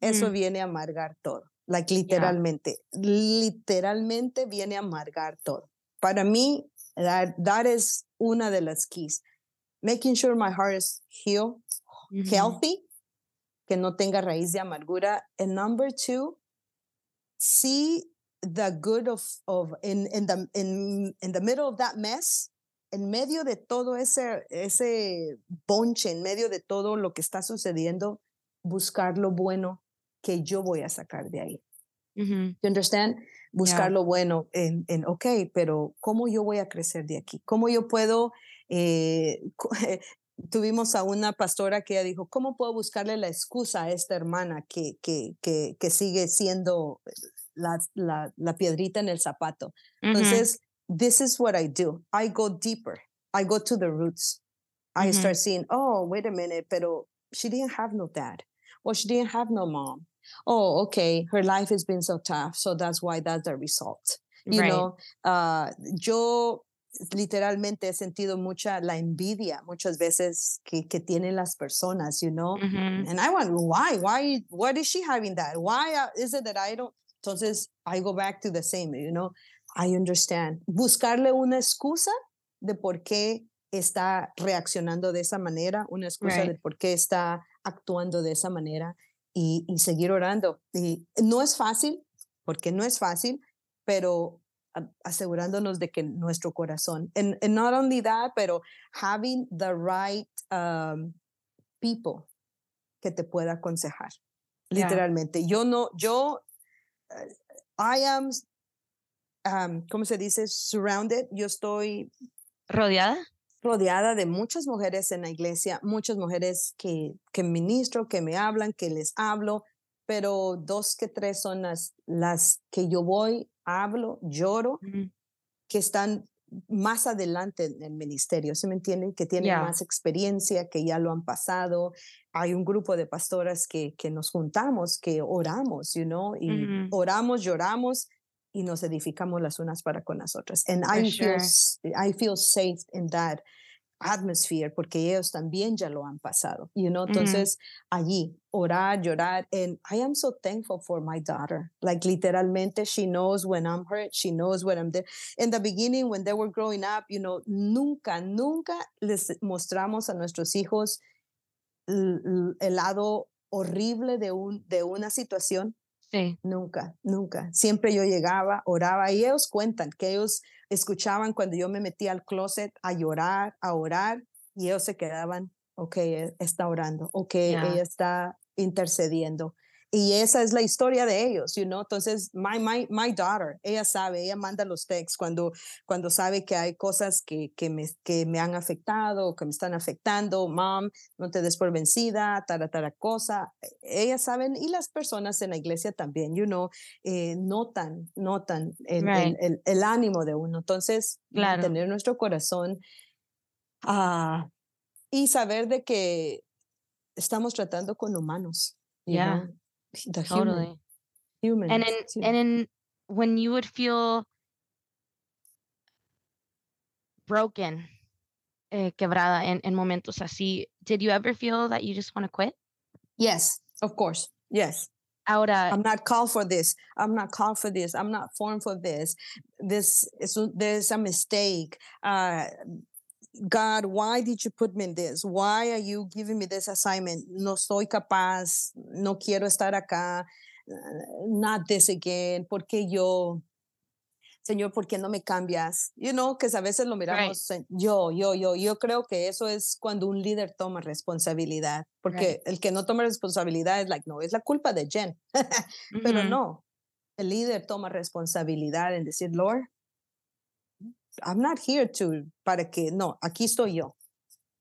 eso Mm. viene a amargar todo. Like literalmente, literalmente viene a amargar todo. Para mí, that, that is una de las keys. Making sure my heart is healed, Mhm. healthy, que no tenga raíz de amargura. And number two, see the good of, of in, in, the, in, in the middle of that mess, en medio de todo ese, ese bonche, en medio de todo lo que está sucediendo, buscar lo bueno que yo voy a sacar de ahí. Mhm. You understand? Buscar lo bueno en, en, ok, pero ¿cómo yo voy a crecer de aquí? ¿Cómo yo puedo, eh, [LAUGHS] cu- tuvimos a una pastora que ella dijo, ¿cómo puedo buscarle la excusa a esta hermana que, que, que, que sigue siendo la, la, la piedrita en el zapato? Mhm. Entonces, this is what I do. I go deeper. I go to the roots. I Mhm. start seeing, oh, wait a minute, pero she didn't have no dad, or she didn't have no mom. Oh, okay, her life has been so tough, so that's why that's the result. You Right. know, uh, yo literalmente he sentido mucha la envidia muchas veces que, que tienen las personas, you know, Mhm. and I wonder why, why, what is she having that? Why uh, is it that I don't? Entonces, I go back to the same, you know, I understand. Buscarle una excusa de por qué está reaccionando de esa manera, una excusa Right. de por qué está actuando de esa manera y, y seguir orando. Y no es fácil, porque no es fácil, pero asegurándonos de que nuestro corazón, and, and not only that, pero having the right um, people que te pueda aconsejar. Yeah. Literalmente. Yo no, yo, uh, I am, um, ¿cómo se dice? Surrounded. Yo estoy ¿Rodeada? Rodeada de muchas mujeres en la iglesia, muchas mujeres que, que ministro, que me hablan, que les hablo, pero dos que tres son las, las que yo voy, hablo, lloro, Mhm. que están más adelante en el ministerio, ¿se me entienden? Que tienen Yeah. más experiencia, que ya lo han pasado. Hay un grupo de pastoras que, que nos juntamos, que oramos, you know, y Mhm. oramos, lloramos y nos edificamos las unas para con las otras. And For I feel, sure. s- I feel safe in that atmosphere porque ellos también ya lo han pasado, you know, Ujú. entonces allí orar, llorar, and I am so thankful for my daughter, like literalmente she knows when I'm hurt, she knows when I'm there. In the beginning, when they were growing up, you know, nunca, nunca les mostramos a nuestros hijos el lado horrible de, un, de una situación, Sí. Nunca, nunca. Siempre yo llegaba, oraba y ellos cuentan que ellos escuchaban cuando yo me metía al closet a llorar, a orar y ellos se quedaban, ok, e- está orando, ok, Yeah. ella está intercediendo. Y esa es la historia de ellos, you know? Entonces, my, my, my daughter, ella sabe, ella manda los textos cuando, cuando sabe que hay cosas que, que, me, que me han afectado, que me están afectando, mom, no te des por vencida, tal, tal cosa. Ellas saben, y las personas en la iglesia también, you know, eh, notan, notan el, el, el, ánimo de uno. Entonces, claro. tener nuestro corazón ah, y saber de que estamos tratando con humanos. Yeah. Know? The totally. Human, and in human. and in when you would feel broken eh, quebrada en, en momentos así did you ever feel that you just want to quit? Yes of course yes. Ahora i'm not called for this i'm not called for this i'm not formed for this this is there's a mistake uh God, why did you put me in this? Why are you giving me this assignment? No soy capaz, no quiero estar acá, not this again, porque yo, Señor, ¿por qué no me cambias? You know, que a veces lo miramos, right. yo, yo, yo, yo creo que eso es cuando un líder toma responsabilidad, porque right. el que no toma responsabilidad es like, no, es la culpa de Jen, mm [LAUGHS] -hmm. pero no, el líder toma responsabilidad en decir, Lord, I'm not here to, para que, no, aquí estoy yo.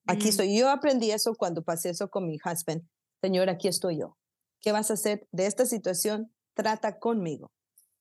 Aquí mm. estoy. Yo aprendí eso cuando pasé eso con mi husband. Señor, aquí estoy yo. ¿Qué vas a hacer de esta situación? Trata conmigo,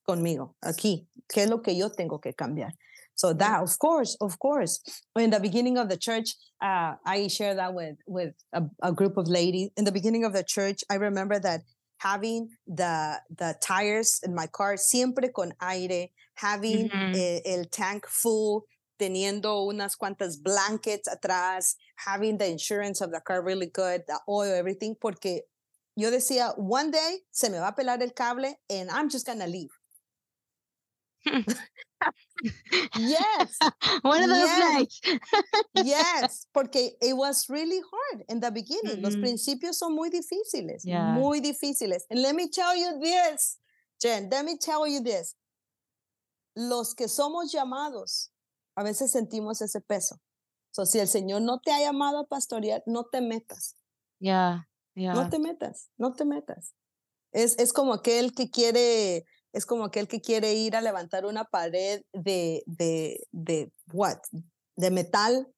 conmigo, aquí. ¿Qué es lo que yo tengo que cambiar? So that, of course, of course. In the beginning of the church, uh, I share that with with a, a group of ladies. In the beginning of the church, I remember that having the the tires in my car siempre con aire, having -hmm. el, el tank full, teniendo unas cuantas blankets atrás, having the insurance of the car really good, the oil, everything, porque yo decía, one day se me va a pelar el cable and I'm just gonna leave. [LAUGHS] yes. One of those yes. nights. [LAUGHS] yes, porque it was really hard in the beginning. Mm -hmm. Los principios son muy difíciles, yeah. muy difíciles. And let me tell you this, Jen, let me tell you this. Los que somos llamados, a veces sentimos ese peso. So, si el Señor no te ha llamado a pastorear, no te metas. Yeah, yeah. No te metas, no te metas. Es, es como aquel que quiere es como aquel que quiere ir a levantar una pared de, de, de, what? De metal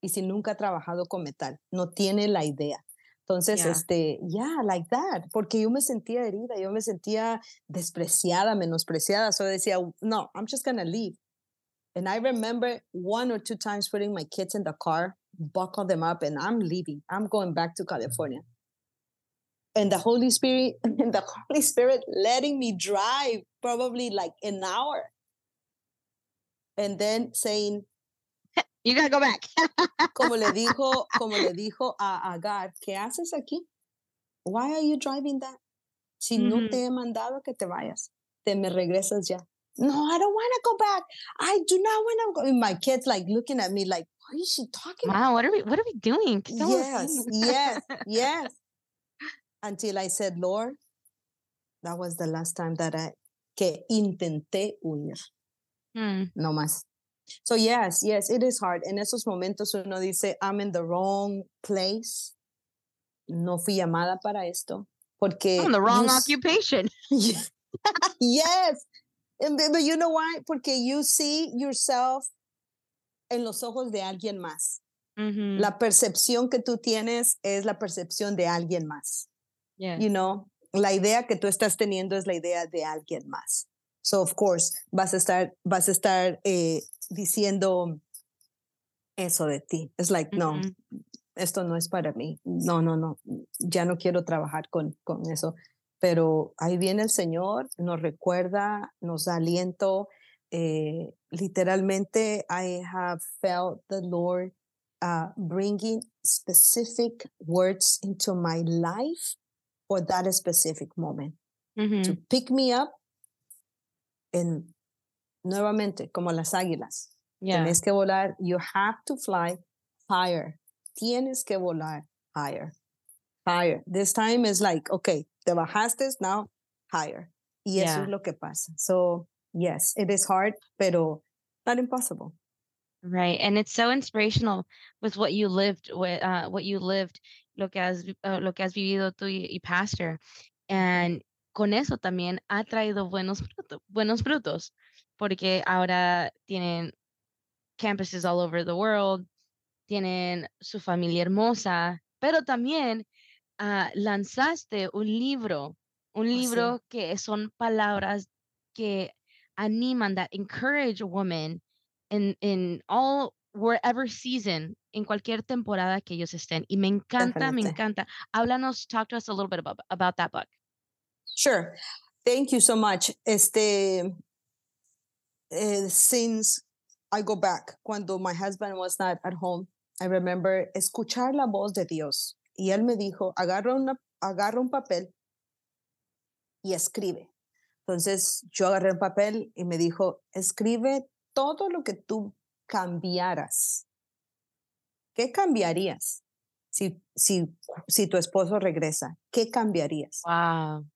y si nunca ha trabajado con metal, no tiene la idea. Entonces, Yeah. este, yeah, like that, porque yo me sentía herida, yo me sentía despreciada, menospreciada, so I decía, no, I'm just gonna leave. And I remember one or two times putting my kids in the car, buckle them up, and I'm leaving. I'm going back to mm. California and the Holy Spirit [LAUGHS] and the Holy Spirit letting me drive probably like an hour. And then saying, You gotta go back. [LAUGHS] como le dijo, como le dijo a Agar, ¿qué haces aquí? Why are you driving that? Si no Mhm. te he mandado que te vayas, te me regresas ya. No, I don't want to go back. I do not want to go. And my kids like looking at me like, what is she talking about? Wow, what are we what are we doing? ¿Qué estamos Yes, yes, [LAUGHS] yes. Until I said, Lord, that was the last time that I que intenté huir, Mm, no más. So yes, yes, it is hard. En esos momentos uno dice, I'm in the wrong place. No fui llamada para esto. Porque I'm in the wrong occupation. [LAUGHS] yes. But you know why? Porque you see yourself en los ojos de alguien más. La percepción que tú tienes es la percepción de alguien más. yes. you know, la idea que tú estás teniendo es la idea de alguien más. So, of course, vas a estar, vas a estar eh, diciendo eso de ti. Es like, no, esto no es para mí. No, no, no, ya no quiero trabajar con, con eso. Pero ahí viene el Señor, nos recuerda, nos da aliento. eh, literalmente, I have felt the Lord uh, bringing specific words into my life for that specific moment to pick me up and nuevamente como las águilas yeah. tienes que volar you have to fly higher tienes que volar higher higher this time is like okay te bajaste now higher y eso Yeah. es lo que pasa so yes it is hard pero not impossible Right. And it's so inspirational with what you lived with uh what you lived, lo que has uh, lo que has vivido tú y, y pastor. Y con eso también ha traído buenos, buenos frutos, porque ahora tienen campuses all over the world, tienen su familia hermosa, pero también uh, lanzaste un libro, un libro oh, sí. que son palabras que animan, that encourage women in, in all, wherever season, en cualquier temporada que ellos estén. Y me encanta, Definitely. me encanta. Háblanos, talk to us a little bit about, about that book. Sure. Thank you so much. Este, uh, since I go back, cuando my husband was not at home, I remember escuchar la voz de Dios. Y él me dijo, agarra, una, agarra un papel y escribe. Entonces yo agarré un papel y me dijo, escribe todo lo que tú cambiaras. ¿Qué cambiarías si, si, si tu esposo regresa? ¿Qué cambiarías? Wow.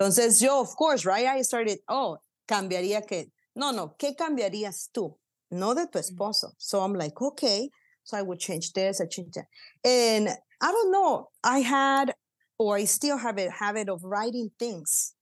Entonces yo, of course, right, I started, oh, cambiaría que, no, no, ¿qué cambiarías tú? No de tu mm. esposo. So I'm like, okay. So I would change this, I change that. And I don't know, I had, or I still have a habit of writing things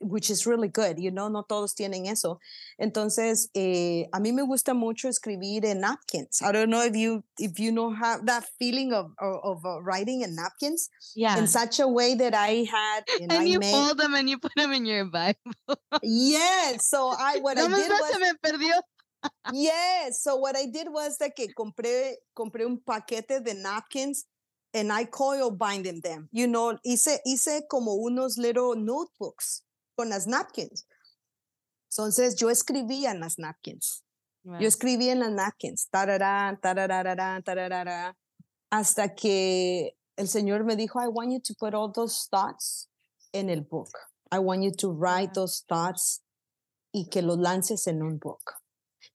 which is really good, you know, no todos tienen eso. Entonces, eh, a mí me gusta mucho escribir en napkins. I don't know if you if you know have that feeling of of, of uh, writing in napkins, yeah, in such a way that I had, [LAUGHS] and, and I you made, fold them and you put them in your Bible. [LAUGHS] yes, so I what no I did was. Se me perdió. yes, so what I did was that que compré compré un paquete de napkins and I coil binding them. You know, hice hice como unos little notebooks con las napkins. Entonces yo escribía en las napkins. Yo escribía en las napkins, tarará, tarará, tarará, hasta que el Señor me dijo, I want you to put all those thoughts en el book. I want you to write those thoughts y que los lances en un book.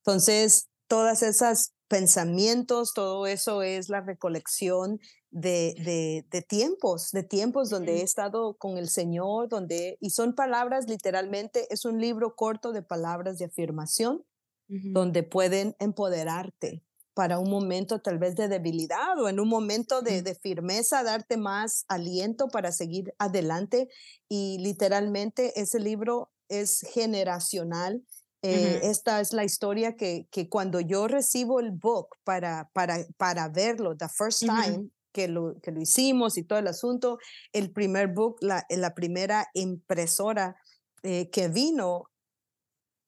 Entonces, todas esas pensamientos, todo eso es la recolección de, de, tiempos, de tiempos donde he estado con el Señor, donde, y son palabras literalmente, es un libro corto de palabras de afirmación, donde pueden empoderarte para un momento tal vez de debilidad o en un momento de, de, firmeza, darte más aliento para seguir adelante. Y literalmente ese libro es generacional. Eh, esta es la historia que, que, cuando yo recibo el book para, para, para verlo, the first time que, lo, que lo hicimos y todo el asunto, el primer book, la, la primera impresora eh, que vino,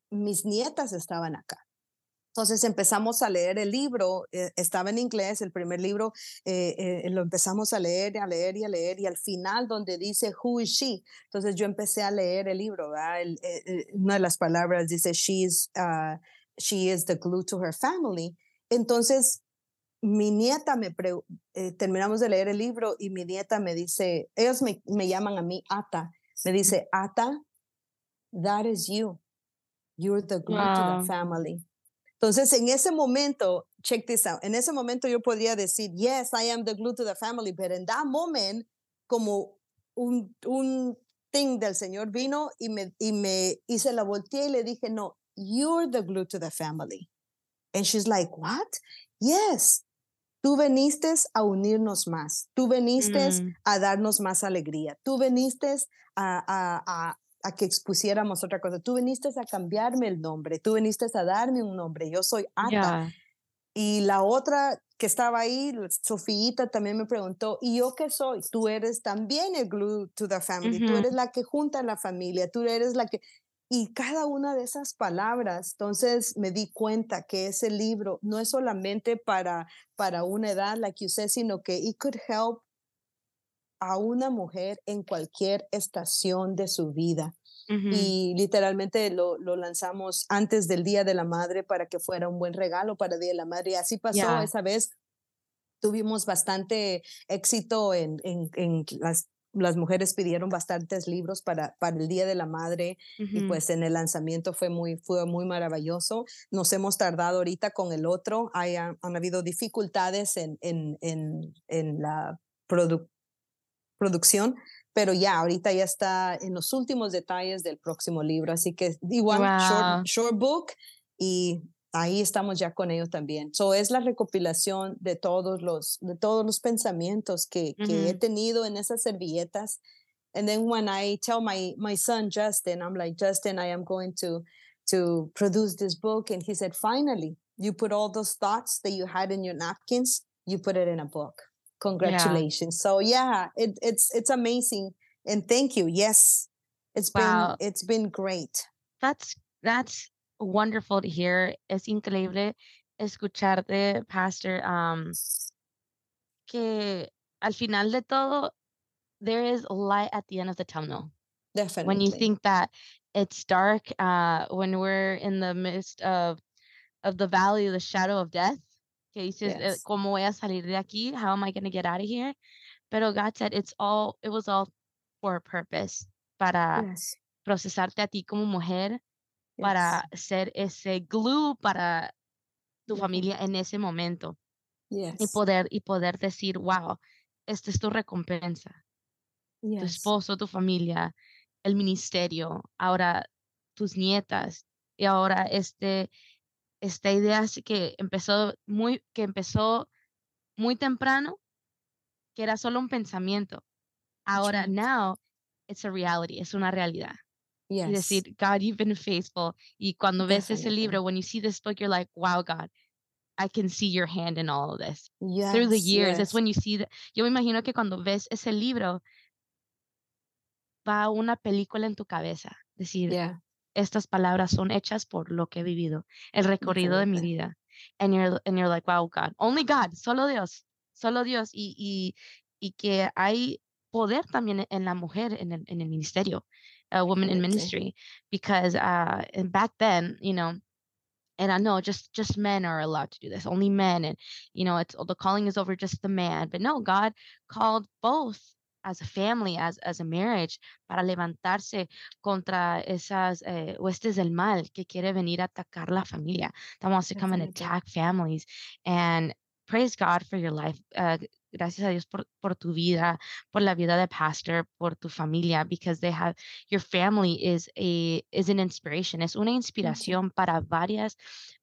mis nietas estaban acá. Entonces empezamos a leer el libro, eh, estaba en inglés, el primer libro, eh, eh, lo empezamos a leer, a leer y a leer, y al final donde dice, Who is she? Entonces yo empecé a leer el libro, una de las palabras dice, She's, uh, She is the glue to her family. Entonces mi nieta me, terminamos de leer el libro y mi nieta me dice, ellos me, me llaman a mí Ata, me dice, Ata, that is you. You're the glue to the family. Entonces, en ese momento, check this out, en ese momento yo podría decir, yes, I am the glue to the family, pero en that moment, como un, un thing del Señor vino y me, y me hice la volteé y le dije, no, you're the glue to the family. And she's like, what? Yes, tú veniste a unirnos más, tú veniste mm. a darnos más alegría, tú veniste a, a, a, a que expusiéramos otra cosa. Tú viniste a cambiarme el nombre, tú viniste a darme un nombre, yo soy Ata. Y la otra que estaba ahí, Sofíita, también me preguntó, ¿y yo qué soy? Tú eres también el glue to the family, tú eres la que junta a la familia, tú eres la que... Y cada una de esas palabras, entonces me di cuenta que ese libro no es solamente para, para una edad, like you said, sino que it could help a una mujer en cualquier estación de su vida. Y literalmente lo, lo, lanzamos antes del Día de la Madre para que fuera un buen regalo para el Día de la Madre. Y así pasó esa vez. Tuvimos bastante éxito en, en, en las las mujeres pidieron bastantes libros para, para el Día de la Madre y pues en el lanzamiento fue muy, fue muy maravilloso. Nos hemos tardado ahorita con el otro, Hay, han, habido dificultades en, en, en, en la producción producción, pero ya ahorita ya está en los últimos detalles del próximo libro, así que igual short, book y ahí estamos ya con ellos también. So es la recopilación de todos los de todos los pensamientos que, que he tenido en esas servilletas. And then when i tell my my son justin i'm like justin i am going to to produce this book. And he said finally you put all those thoughts that you had in your napkins you put it in a book. Congratulations. Yeah. so yeah it, it's it's amazing. And thank you. Yes it's wow. been it's been great. That's that's wonderful to hear. Es increíble escucharte pastor um que al final de todo there is light at the end of the tunnel. Definitely when you think that it's dark uh when we're in the midst of of the valley of the shadow of death que dices eh, yes. cómo voy a salir de aquí? How am i going to get out of here? Pero god said it's all it was all for a purpose para yes. procesarte a ti como mujer yes. para ser ese glue para tu familia en ese momento y poder y poder decir wow esta es tu recompensa tu esposo tu familia el ministerio, ahora tus nietas y ahora este esta idea que empezó muy que empezó muy temprano que era solo un pensamiento. Ahora now it's a reality, es una realidad. Y decir, God, you've been faithful. Y cuando ves ese libro, when you see this book, you're like, wow, God, I can see your hand in all of this. Through the years, it's when you see that. Yo me imagino que cuando ves ese libro, va una película en tu cabeza. Decir, estas palabras son hechas por lo que he vivido, el recorrido de mi vida. And you're, and you're like, wow, God, only God, solo Dios, solo Dios. Y, y, y que hay poder también en la mujer en el, en el ministerio, a woman in ministry, because uh, and back then, you know, and I know just just men are allowed to do this, only men, and you know, it's all the calling is over just the man. But no, God called both as a family, as, as a marriage, para levantarse contra esas eh, huestes del mal que quiere venir a atacar la familia. That wants to come and attack families. And praise God for your life. Uh, gracias a Dios por, por tu vida, por la vida de pastor, por tu familia, because they have your family is a is an inspiration, es una inspiración para varias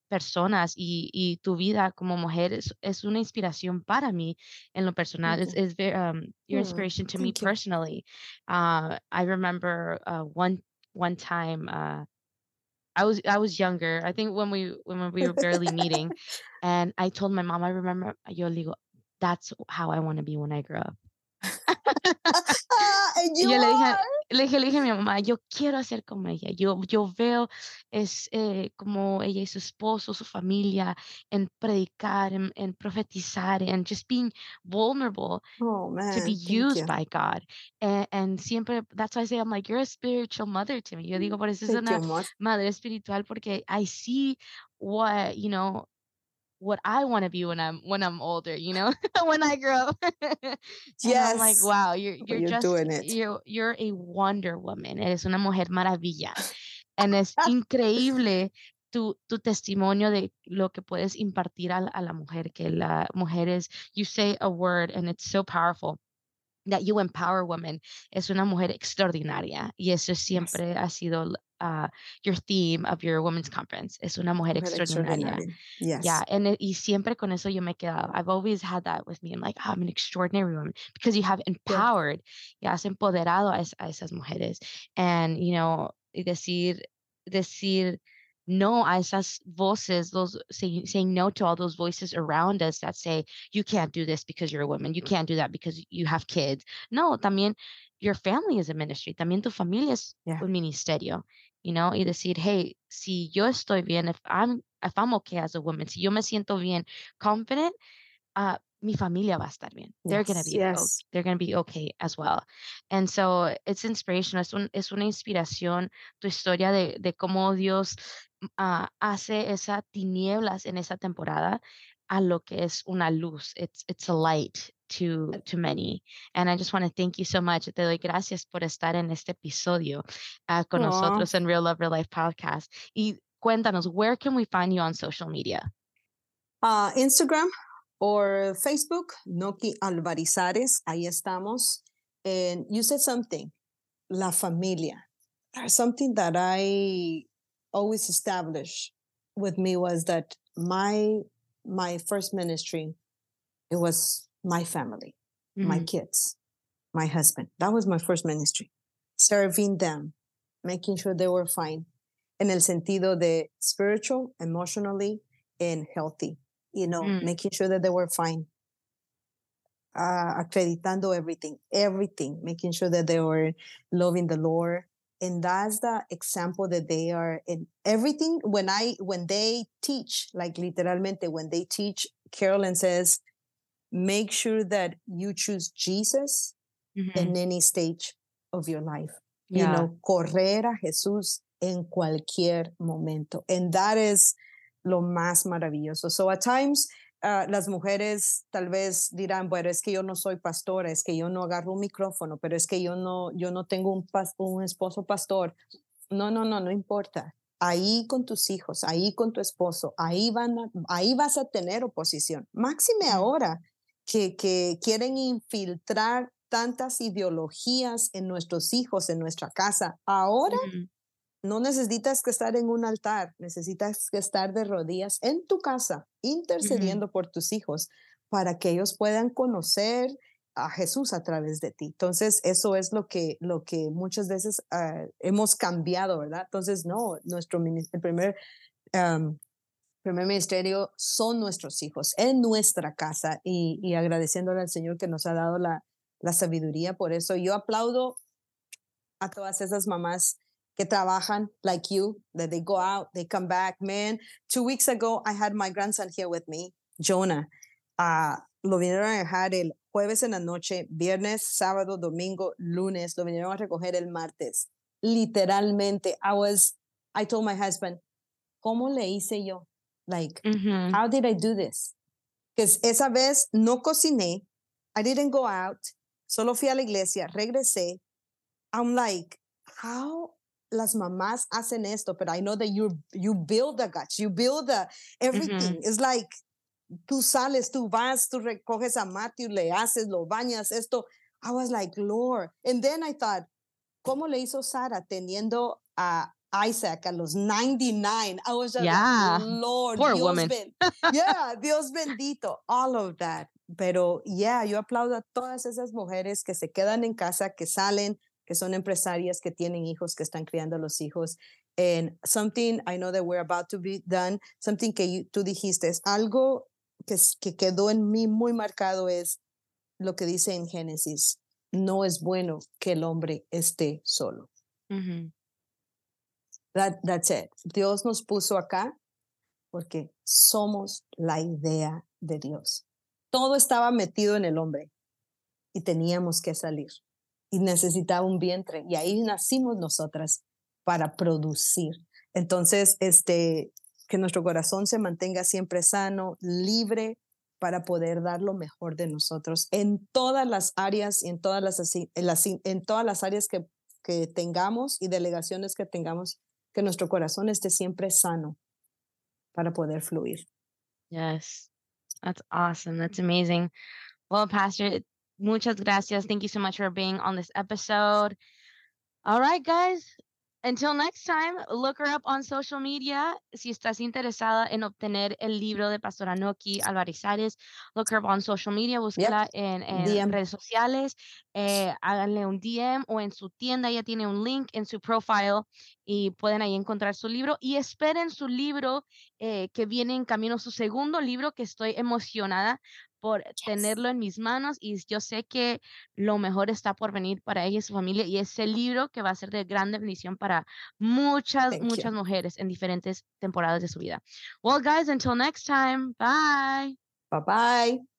personas y, y tu vida como mujer es, es, una inspiración para mí en lo personal. Es, es um, your mm, inspiration to me personally. Uh, I remember uh, one one time uh, I was I was younger. I think when we when we were barely meeting, [LAUGHS] and I told my mom. I remember yo digo, that's how I want to be when I grow up. [LAUGHS] yo le dije, le dije, le dije a mi mamá, yo quiero ser como ella. Yo, yo veo es eh, como ella y su esposo, su familia, en predicar, en, en profetizar, and just being vulnerable oh, man, to be used by God. And, and, siempre, that's why I say, I'm like, you're a spiritual mother to me. Yo digo, por eso es una madre espiritual, porque I see what, you know, what I want to be when I'm when I'm older, you know, [LAUGHS] when I grow up. [LAUGHS] yes. I'm like, wow, you're you're, you're just doing it. You're you're a Wonder Woman. Eres una mujer maravilla. And es [LAUGHS] increíble tu, tu testimonio de lo que puedes impartir a, a la mujer, que la mujer es, you say a word and it's so powerful that you empower women. Es una mujer extraordinaria y eso siempre yes. ha sido uh, your theme of your women's conference. Es una mujer, mujer extraordinaria. Yes. Yeah. And y siempre con eso yo me quedado. I've always had that with me. I'm like, oh, I'm an extraordinary woman because you have empowered, yeah. has empoderado a, a esas mujeres. And, you know, decir, decir, no a esas voces, those say, saying no to all those voices around us that say, you can't do this because you're a woman, you can't do that because you have kids. No, también your family is a ministry, también tu familia es yeah. un ministerio you know, y decir, hey, si yo estoy bien, if I'm, if I'm okay as a woman, si yo me siento bien, confident, uh, mi familia va a estar bien. Yes, they're gonna be yes. okay. they're gonna be okay as well. And so it's inspirational. Es, un, es una inspiración tu historia de, de cómo Dios uh, hace esa tinieblas en esa temporada a lo que es una luz. It's it's a light to, to many. And I just want to thank you so much. Te doy gracias por estar en este episodio uh, con Aww. nosotros en Real Love Real Life Podcast. Y cuéntanos, where can we find you on social media? Uh, Instagram or Facebook, Nocky Alvarizares, ahí estamos. And you said something, la familia. Something that I always established with me was that my my first ministry it was my family, mm-hmm. my kids. my husband. That was my first ministry. Serving them, making sure they were fine en el sentido de spiritual, emotionally, and healthy. You know, Mm. making sure that they were fine. Uh, acreditando everything, everything, making sure that they were loving the Lord. And that's the example that they are in everything. When I, when they teach, like literalmente, when they teach, Carolyn says, make sure that you choose Jesus Mhm. in any stage of your life. You know, correr a Jesús en cualquier momento. And that is lo más maravilloso. So at times, ah, las mujeres tal vez dirán, bueno, es que yo no soy pastora, es que yo no agarro un micrófono, pero es que yo no, yo no tengo un, pas- un esposo pastor. No, no, no, no importa. Ahí con tus hijos, ahí con tu esposo, ahí, van a- ahí vas a tener oposición. Máxime ahora que, que quieren infiltrar tantas ideologías en nuestros hijos, en nuestra casa. Ahora. No necesitas que estar en un altar, necesitas que estar de rodillas en tu casa, intercediendo por tus hijos para que ellos puedan conocer a Jesús a través de ti. Entonces, eso es lo que, lo que muchas veces ah, hemos cambiado, ¿verdad? Entonces, no, nuestro el primer, primer ministerio son nuestros hijos en nuestra casa y, y agradeciéndole al Señor que nos ha dado la, la sabiduría. Por eso yo aplaudo a todas esas mamás que trabajan like you, that they go out, they come back. Man, two weeks ago, I had my grandson here with me, Jonah. Ah, lo vinieron a dejar el jueves en la noche, viernes, sábado, domingo, lunes. Lo vinieron a recoger el martes. Literalmente, I was, I told my husband, ¿cómo le hice yo? Like, Ujú. how did I do this? Because esa vez no cociné, I didn't go out, solo fui a la iglesia, regresé. I'm like, how las mamás hacen esto? But I know that you you build the guts, you build the everything. It's like tú sales, tú vas, tú recoges a Matthew, le haces, lo bañas, esto. I was like, Lord. And then I thought, ¿cómo le hizo Sara teniendo a Isaac a los 99? I was just Yeah. like, Lord, Poor Dios woman. ben- [LAUGHS] yeah, Dios bendito, all of that. Pero yeah, yo aplaudo a todas esas mujeres que se quedan en casa, que salen, que son empresarias, que tienen hijos, que están criando a los hijos. And something I know that we're about to be done, something que you- tú dijiste, es algo que, que quedó en mí muy marcado es lo que dice en Génesis, no es bueno que el hombre esté solo. Ujú. That, that's it. Dios nos puso acá porque somos la idea de Dios. Todo estaba metido en el hombre y teníamos que salir. Y necesitaba un vientre. Y ahí nacimos nosotras para producir. Entonces, este, que nuestro corazón se mantenga siempre sano, libre, para poder dar lo mejor de nosotros en todas las áreas y en todas las, en las, en todas las áreas que, que tengamos y delegaciones que tengamos, que nuestro corazón esté siempre sano para poder fluir. Yes. That's awesome. That's amazing. Well, Pastor, muchas gracias. Thank you so much for being on this episode. All right, guys. Until next time, look her up on social media. Si estás interesada en obtener el libro de Pastora Noki Alvarizares, look her up on social media, búsquela en, en DM. redes sociales, eh, háganle un DM o en su tienda, ya tiene un link en su profile y pueden ahí encontrar su libro y esperen su libro eh, que viene en camino, su segundo libro que estoy emocionada por tenerlo en mis manos y yo sé que lo mejor está por venir para ella y su familia y ese libro que va a ser de gran bendición para muchas, Thank you. muchas mujeres en diferentes temporadas de su vida. Well, guys, until next time, bye. Bye bye.